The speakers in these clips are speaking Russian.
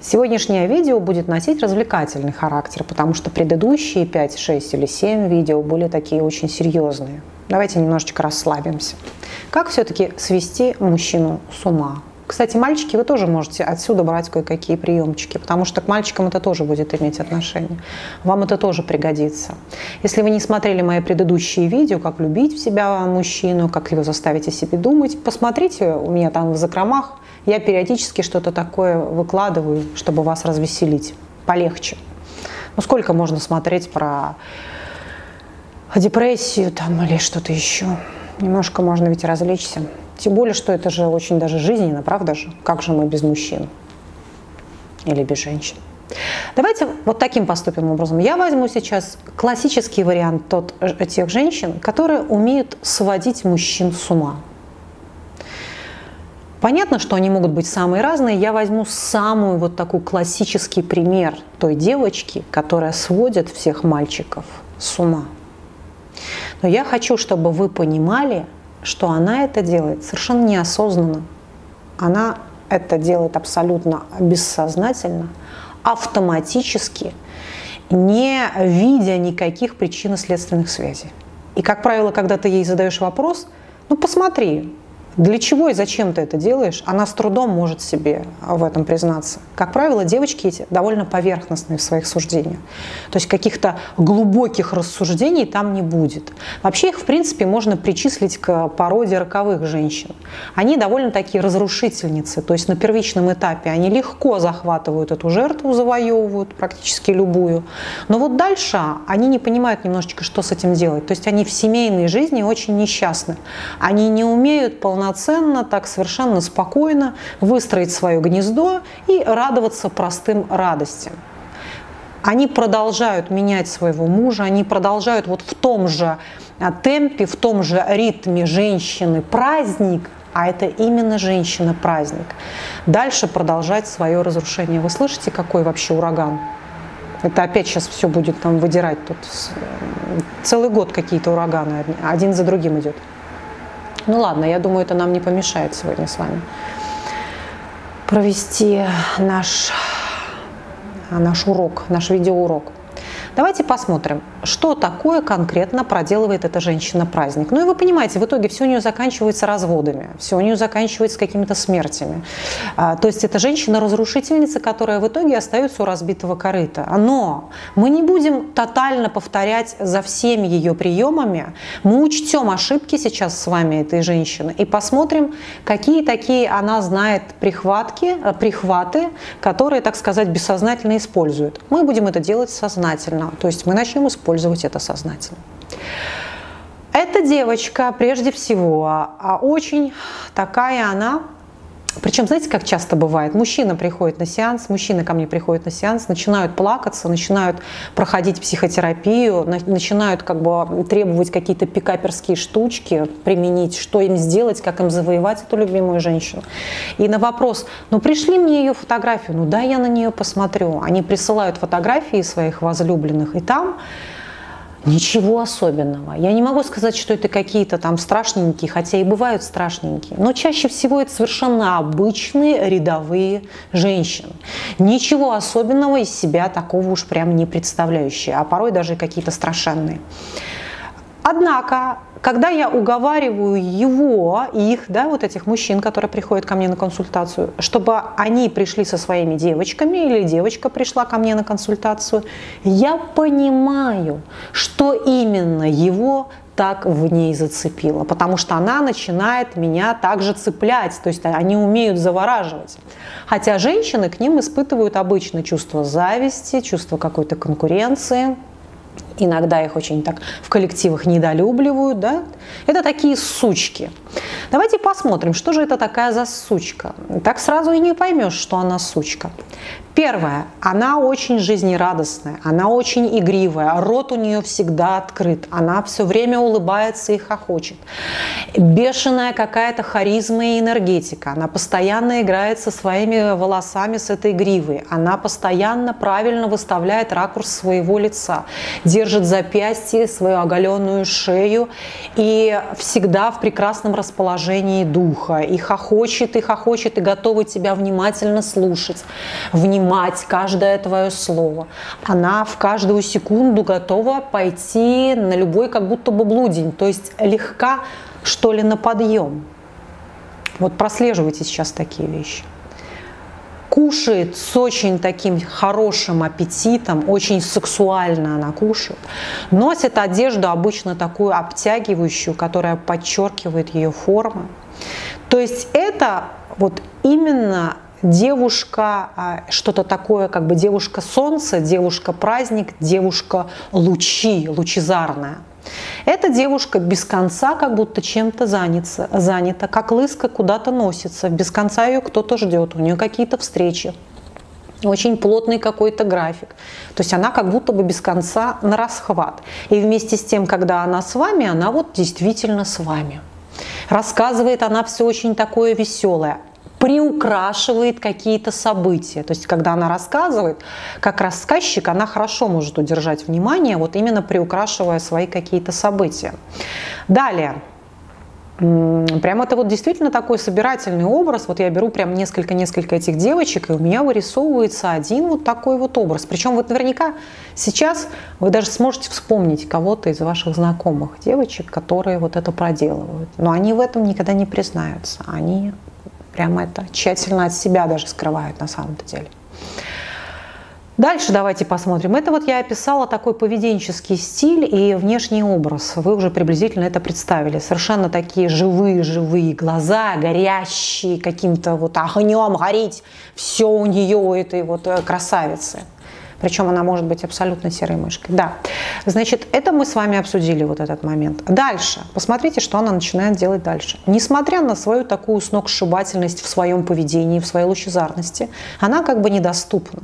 Сегодняшнее видео будет носить развлекательный характер, потому что предыдущие 5, 6 или 7 видео были такие очень серьезные. Давайте немножечко расслабимся. Как все-таки свести мужчину с ума? Кстати, мальчики, вы тоже можете отсюда брать кое-какие приемчики, потому что к мальчикам это тоже будет иметь отношение. Вам это тоже пригодится. Если вы не смотрели мои предыдущие видео, как любить в себя мужчину, как его заставить о себе думать, посмотрите у меня там в закромах. Я периодически что-то такое выкладываю, чтобы вас развеселить. Полегче. Ну сколько можно смотреть про депрессию там или что-то еще? Немножко можно ведь развлечься. Тем более, что это же очень даже жизненно, правда же? Как же мы без мужчин или без женщин? Давайте вот таким поступим образом. Я возьму сейчас классический вариант тот, э, тех женщин, которые умеют сводить мужчин с ума. Понятно, что они могут быть самые разные. Я возьму самую вот такой классический пример той девочки, которая сводит всех мальчиков с ума. Но я хочу, чтобы вы понимали, что она это делает совершенно неосознанно. Она это делает абсолютно бессознательно, автоматически, не видя никаких причинно-следственных связей. И, как правило, когда ты ей задаешь вопрос, ну посмотри, для чего и зачем ты это делаешь, она с трудом может себе в этом признаться. Как правило, девочки эти довольно поверхностные в своих суждениях. То есть каких-то глубоких рассуждений там не будет. Вообще их, в принципе, можно причислить к породе роковых женщин. Они довольно такие разрушительницы. То есть на первичном этапе они легко захватывают эту жертву, завоевывают практически любую. Но вот дальше они не понимают немножечко, что с этим делать. То есть они в семейной жизни очень несчастны. Они не умеют полноценно полноценно, так совершенно спокойно выстроить свое гнездо и радоваться простым радостям. Они продолжают менять своего мужа, они продолжают вот в том же а, темпе, в том же ритме женщины праздник, а это именно женщина-праздник, дальше продолжать свое разрушение. Вы слышите, какой вообще ураган? Это опять сейчас все будет там выдирать тут. Целый год какие-то ураганы один за другим идет. Ну ладно, я думаю, это нам не помешает сегодня с вами провести наш, наш урок, наш видеоурок. Давайте посмотрим, что такое конкретно проделывает эта женщина-праздник. Ну и вы понимаете, в итоге все у нее заканчивается разводами, все у нее заканчивается какими-то смертями. А, то есть это женщина-разрушительница, которая в итоге остается у разбитого корыта. Но мы не будем тотально повторять за всеми ее приемами. Мы учтем ошибки сейчас с вами этой женщины и посмотрим, какие такие она знает прихватки, э, прихваты, которые, так сказать, бессознательно использует. Мы будем это делать сознательно. То есть мы начнем использовать это сознательно. Эта девочка, прежде всего, а, очень такая она причем, знаете, как часто бывает? Мужчина приходит на сеанс, мужчины ко мне приходят на сеанс, начинают плакаться, начинают проходить психотерапию, начинают как бы требовать какие-то пикаперские штучки применить, что им сделать, как им завоевать эту любимую женщину. И на вопрос, ну пришли мне ее фотографию, ну да, я на нее посмотрю. Они присылают фотографии своих возлюбленных, и там Ничего особенного. Я не могу сказать, что это какие-то там страшненькие, хотя и бывают страшненькие. Но чаще всего это совершенно обычные рядовые женщины. Ничего особенного из себя такого уж прям не представляющие, а порой даже какие-то страшенные. Однако когда я уговариваю его, их, да, вот этих мужчин, которые приходят ко мне на консультацию, чтобы они пришли со своими девочками или девочка пришла ко мне на консультацию, я понимаю, что именно его так в ней зацепило, потому что она начинает меня также цеплять, то есть они умеют завораживать. Хотя женщины к ним испытывают обычно чувство зависти, чувство какой-то конкуренции, иногда их очень так в коллективах недолюбливают, да, это такие сучки. Давайте посмотрим, что же это такая за сучка. Так сразу и не поймешь, что она сучка. Первое, она очень жизнерадостная, она очень игривая, рот у нее всегда открыт, она все время улыбается и хохочет. Бешеная какая-то харизма и энергетика, она постоянно играет со своими волосами, с этой гривой, она постоянно правильно выставляет ракурс своего лица, держит запястье, свою оголенную шею и всегда в прекрасном расположении духа, и хохочет, и хохочет, и готова тебя внимательно слушать, внимать каждое твое слово. Она в каждую секунду готова пойти на любой как будто бы блудень, то есть легка, что ли, на подъем. Вот прослеживайте сейчас такие вещи кушает с очень таким хорошим аппетитом, очень сексуально она кушает. Носит одежду обычно такую обтягивающую, которая подчеркивает ее формы. То есть это вот именно девушка, а, что-то такое, как бы девушка солнце, девушка праздник, девушка лучи, лучезарная. Эта девушка без конца как будто чем-то занята, занята, как лыска куда-то носится, без конца ее кто-то ждет, у нее какие-то встречи, очень плотный какой-то график. То есть она как будто бы без конца на расхват. И вместе с тем, когда она с вами, она вот действительно с вами. Рассказывает она все очень такое веселое приукрашивает какие-то события. То есть, когда она рассказывает, как рассказчик, она хорошо может удержать внимание, вот именно приукрашивая свои какие-то события. Далее. Прям это вот действительно такой собирательный образ. Вот я беру прям несколько-несколько этих девочек, и у меня вырисовывается один вот такой вот образ. Причем вот наверняка сейчас вы даже сможете вспомнить кого-то из ваших знакомых девочек, которые вот это проделывают. Но они в этом никогда не признаются. Они Прямо это тщательно от себя даже скрывают на самом-то деле. Дальше давайте посмотрим. Это вот я описала такой поведенческий стиль и внешний образ. Вы уже приблизительно это представили. Совершенно такие живые-живые глаза, горящие каким-то вот огнем гореть. Все у нее у этой вот э, красавицы. Причем она может быть абсолютно серой мышкой. Да. Значит, это мы с вами обсудили вот этот момент. Дальше. Посмотрите, что она начинает делать дальше. Несмотря на свою такую сногсшибательность в своем поведении, в своей лучезарности, она как бы недоступна.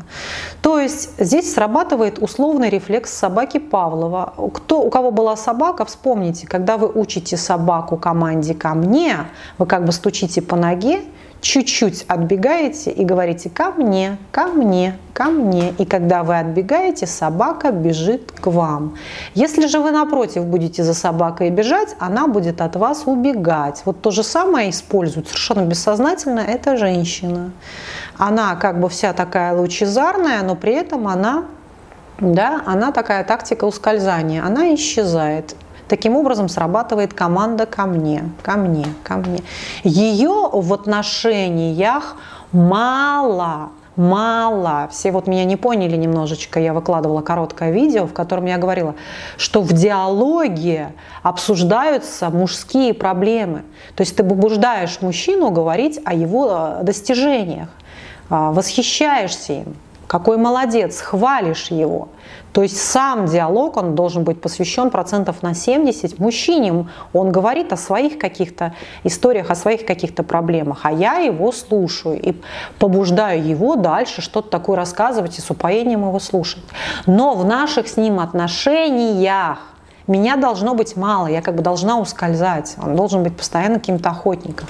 То есть здесь срабатывает условный рефлекс собаки Павлова. Кто, у кого была собака, вспомните, когда вы учите собаку команде «ко мне», вы как бы стучите по ноге, чуть-чуть отбегаете и говорите «ко мне, ко мне, ко мне». И когда вы отбегаете, собака бежит к вам. Если же вы напротив будете за собакой бежать, она будет от вас убегать. Вот то же самое использует совершенно бессознательно эта женщина. Она как бы вся такая лучезарная, но при этом она да, она такая тактика ускользания, она исчезает. Таким образом срабатывает команда ко мне, ко мне, ко мне. Ее в отношениях мало, мало. Все вот меня не поняли немножечко, я выкладывала короткое видео, в котором я говорила, что в диалоге обсуждаются мужские проблемы. То есть ты побуждаешь мужчину говорить о его э, достижениях, а, восхищаешься им, какой молодец, хвалишь его. То есть сам диалог, он должен быть посвящен процентов на 70 мужчине. Он говорит о своих каких-то историях, о своих каких-то проблемах, а я его слушаю и побуждаю его дальше что-то такое рассказывать и с упоением его слушать. Но в наших с ним отношениях меня должно быть мало, я как бы должна ускользать, он должен быть постоянно каким-то охотником.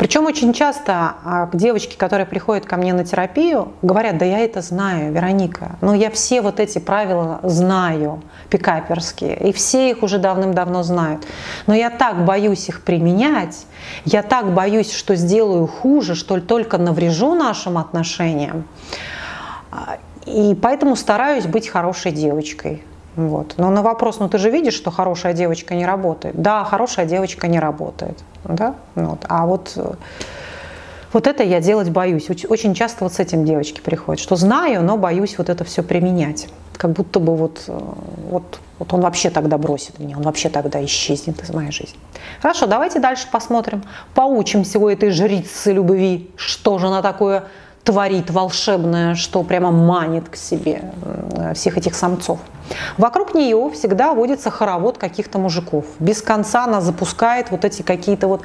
Причем очень часто а, девочки, которые приходят ко мне на терапию, говорят, да я это знаю, Вероника, но я все вот эти правила знаю, пикаперские, и все их уже давным-давно знают. Но я так боюсь их применять, я так боюсь, что сделаю хуже, что только наврежу нашим отношениям. А, и поэтому стараюсь быть хорошей девочкой. Вот. Но на вопрос, ну ты же видишь, что хорошая девочка не работает. Да, хорошая девочка не работает. Да? Вот. А вот, вот это я делать боюсь. Очень часто вот с этим девочки приходят, что знаю, но боюсь вот это все применять. Как будто бы вот, вот, вот он вообще тогда бросит меня, он вообще тогда исчезнет из моей жизни. Хорошо, давайте дальше посмотрим. Поучимся у этой жрицы любви, что же она такое творит волшебное, что прямо манит к себе всех этих самцов. Вокруг нее всегда водится хоровод каких-то мужиков. Без конца она запускает вот эти какие-то вот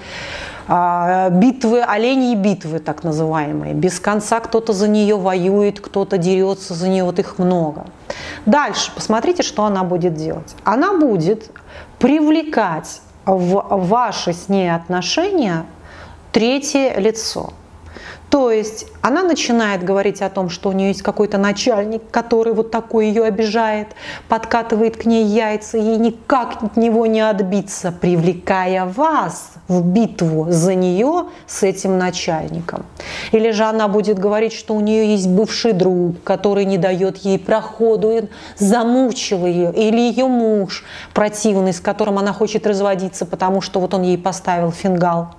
а, битвы, оленьи битвы так называемые. Без конца кто-то за нее воюет, кто-то дерется за нее, вот их много. Дальше, посмотрите, что она будет делать. Она будет привлекать в ваши с ней отношения третье лицо – То есть она начинает говорить о том, что у нее есть какой-то начальник, который вот такой ее обижает, подкатывает к ней яйца, ей никак от него не отбиться, привлекая вас в битву за нее с этим начальником. Или же она будет говорить, что у нее есть бывший друг, который не дает ей проходу, замучил ее, или ее муж противный, с которым она хочет разводиться, потому что вот он ей поставил фингал.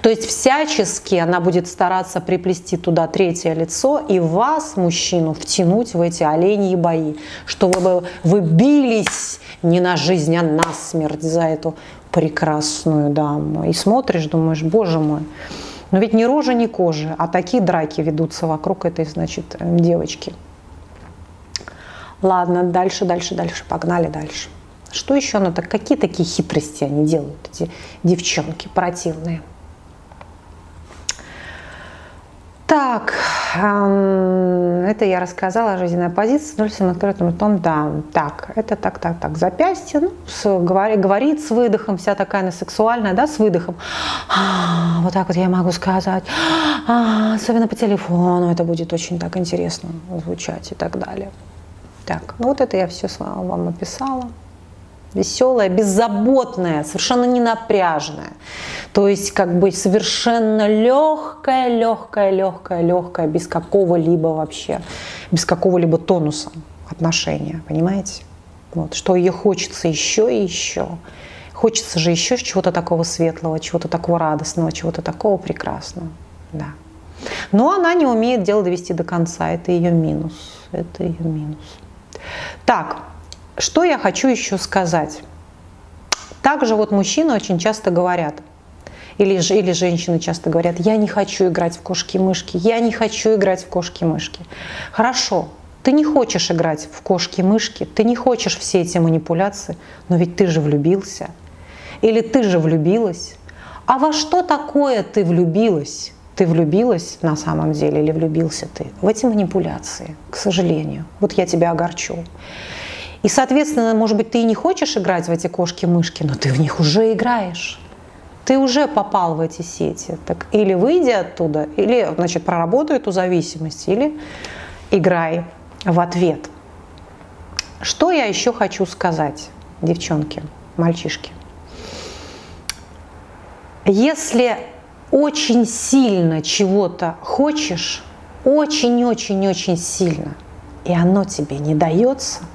То есть всячески она будет стараться приплести туда третье лицо и вас, мужчину, втянуть в эти оленьи бои, чтобы вы, вы бились не на жизнь, а на смерть за эту прекрасную даму. И смотришь, думаешь, боже мой, но ведь ни рожа, ни кожи, а такие драки ведутся вокруг этой, значит, девочки. Ладно, дальше, дальше, дальше, погнали дальше. Что еще она так, какие такие хитрости они делают, эти девчонки противные? Так, это я рассказала, жизненная позиция, ноль всем открытым ртом, да. Так, это так, так, так, запястье, ну, с, говорит, говорит с выдохом, вся такая она сексуальная, да, с выдохом. А, вот так вот я могу сказать. А, особенно по телефону это будет очень так интересно звучать и так далее. Так, ну вот это я все вам описала веселая, беззаботная, совершенно не напряжная. То есть как бы совершенно легкая, легкая, легкая, легкая, без какого-либо вообще, без какого-либо тонуса отношения, понимаете? Вот, что ее хочется еще и еще. Хочется же еще чего-то такого светлого, чего-то такого радостного, чего-то такого прекрасного. Да. Но она не умеет дело довести до конца. Это ее минус. Это ее минус. Так, что я хочу еще сказать? Также вот мужчины очень часто говорят, или, или женщины часто говорят, я не хочу играть в кошки-мышки, я не хочу играть в кошки-мышки. Хорошо, ты не хочешь играть в кошки-мышки, ты не хочешь все эти манипуляции, но ведь ты же влюбился. Или ты же влюбилась. А во что такое ты влюбилась? Ты влюбилась на самом деле или влюбился ты? В эти манипуляции, к сожалению. Вот я тебя огорчу. И, соответственно, может быть, ты и не хочешь играть в эти кошки-мышки, но ты в них уже играешь. Ты уже попал в эти сети. Так или выйди оттуда, или, значит, проработай эту зависимость, или играй в ответ. Что я еще хочу сказать, девчонки, мальчишки? Если очень сильно чего-то хочешь, очень-очень-очень сильно, и оно тебе не дается –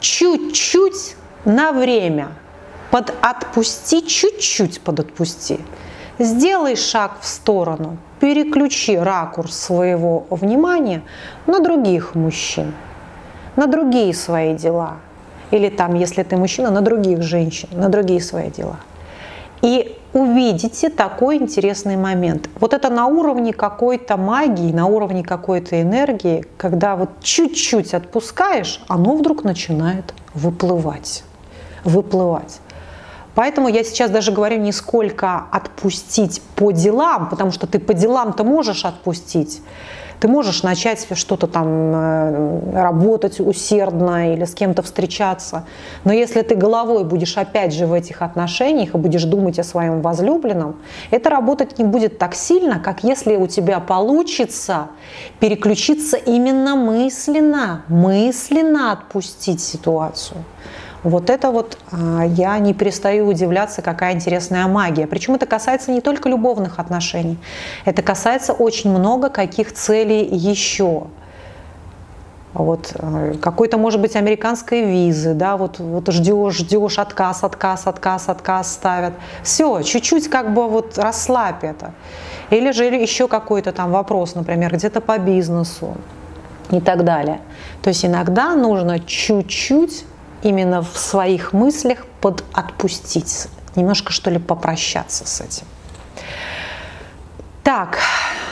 чуть-чуть на время под отпусти, чуть-чуть под отпусти. Сделай шаг в сторону, переключи ракурс своего внимания на других мужчин, на другие свои дела. Или там, если ты мужчина, на других женщин, на другие свои дела. И увидите такой интересный момент. Вот это на уровне какой-то магии, на уровне какой-то энергии, когда вот чуть-чуть отпускаешь, оно вдруг начинает выплывать. Выплывать. Поэтому я сейчас даже говорю не сколько отпустить по делам, потому что ты по делам-то можешь отпустить. Ты можешь начать что-то там э, работать усердно или с кем-то встречаться. Но если ты головой будешь опять же в этих отношениях и будешь думать о своем возлюбленном, это работать не будет так сильно, как если у тебя получится переключиться именно мысленно, мысленно отпустить ситуацию. Вот это вот а, я не перестаю удивляться, какая интересная магия. Причем это касается не только любовных отношений, это касается очень много каких целей еще. Вот э, какой-то, может быть, американской визы, да, вот, вот ждешь, ждешь, отказ, отказ, отказ, отказ ставят. Все, чуть-чуть как бы вот расслабь это. Или же еще какой-то там вопрос, например, где-то по бизнесу и так далее. То есть иногда нужно чуть-чуть именно в своих мыслях под отпустить, немножко что ли попрощаться с этим. Так,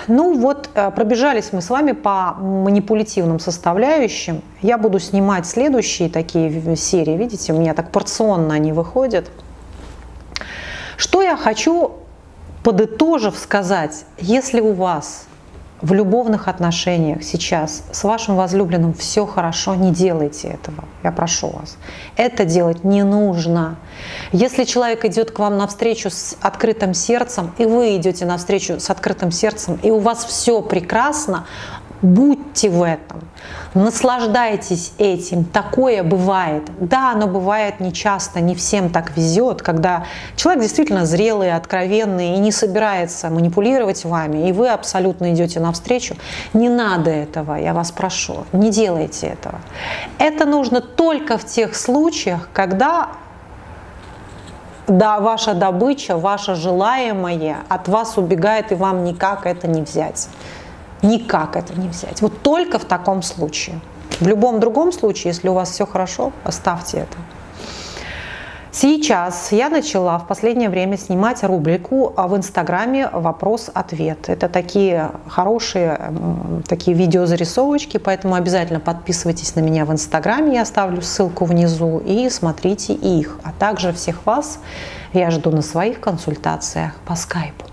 ну вот э, пробежались мы с вами по манипулятивным составляющим. Я буду снимать следующие такие серии, видите, у меня так порционно они выходят. Что я хочу, подытожив, сказать, если у вас в любовных отношениях сейчас с вашим возлюбленным все хорошо, не делайте этого. Я прошу вас. Это делать не нужно. Если человек идет к вам навстречу с открытым сердцем, и вы идете навстречу с открытым сердцем, и у вас все прекрасно, Будьте в этом, наслаждайтесь этим. Такое бывает. Да, оно бывает нечасто, не всем так везет, когда человек действительно зрелый, откровенный и не собирается манипулировать вами, и вы абсолютно идете навстречу. Не надо этого, я вас прошу, не делайте этого. Это нужно только в тех случаях, когда да, ваша добыча, ваше желаемое от вас убегает, и вам никак это не взять. Никак это не взять. Вот только в таком случае. В любом другом случае, если у вас все хорошо, оставьте это. Сейчас я начала в последнее время снимать рубрику в Инстаграме «Вопрос-ответ». Это такие хорошие такие видеозарисовочки, поэтому обязательно подписывайтесь на меня в Инстаграме, я оставлю ссылку внизу, и смотрите их. А также всех вас я жду на своих консультациях по скайпу.